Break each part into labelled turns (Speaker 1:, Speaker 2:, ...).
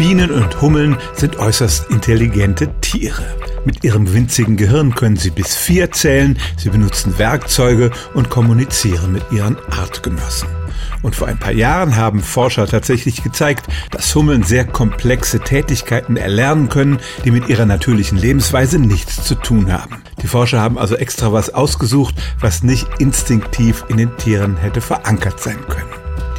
Speaker 1: Bienen und Hummeln sind äußerst intelligente Tiere. Mit ihrem winzigen Gehirn können sie bis vier zählen, sie benutzen Werkzeuge und kommunizieren mit ihren Artgenossen. Und vor ein paar Jahren haben Forscher tatsächlich gezeigt, dass Hummeln sehr komplexe Tätigkeiten erlernen können, die mit ihrer natürlichen Lebensweise nichts zu tun haben. Die Forscher haben also extra was ausgesucht, was nicht instinktiv in den Tieren hätte verankert sein können.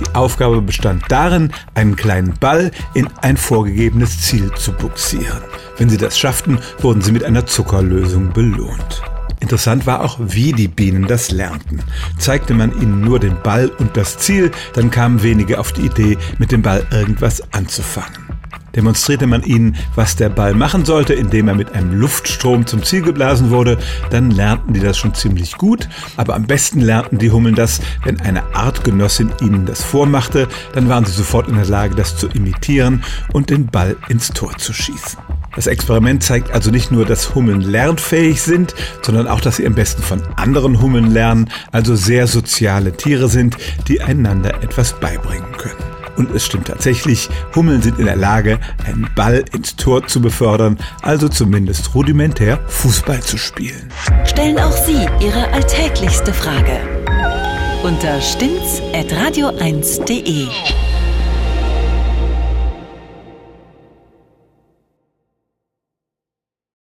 Speaker 1: Die Aufgabe bestand darin, einen kleinen Ball in ein vorgegebenes Ziel zu buxieren. Wenn sie das schafften, wurden sie mit einer Zuckerlösung belohnt. Interessant war auch, wie die Bienen das lernten. Zeigte man ihnen nur den Ball und das Ziel, dann kamen wenige auf die Idee, mit dem Ball irgendwas anzufangen. Demonstrierte man ihnen, was der Ball machen sollte, indem er mit einem Luftstrom zum Ziel geblasen wurde, dann lernten die das schon ziemlich gut, aber am besten lernten die Hummeln das, wenn eine Artgenossin ihnen das vormachte, dann waren sie sofort in der Lage, das zu imitieren und den Ball ins Tor zu schießen. Das Experiment zeigt also nicht nur, dass Hummeln lernfähig sind, sondern auch, dass sie am besten von anderen Hummeln lernen, also sehr soziale Tiere sind, die einander etwas beibringen können. Und es stimmt tatsächlich, Hummeln sind in der Lage, einen Ball ins Tor zu befördern, also zumindest rudimentär Fußball zu spielen.
Speaker 2: Stellen auch Sie Ihre alltäglichste Frage unter stimmtz.radio1.de.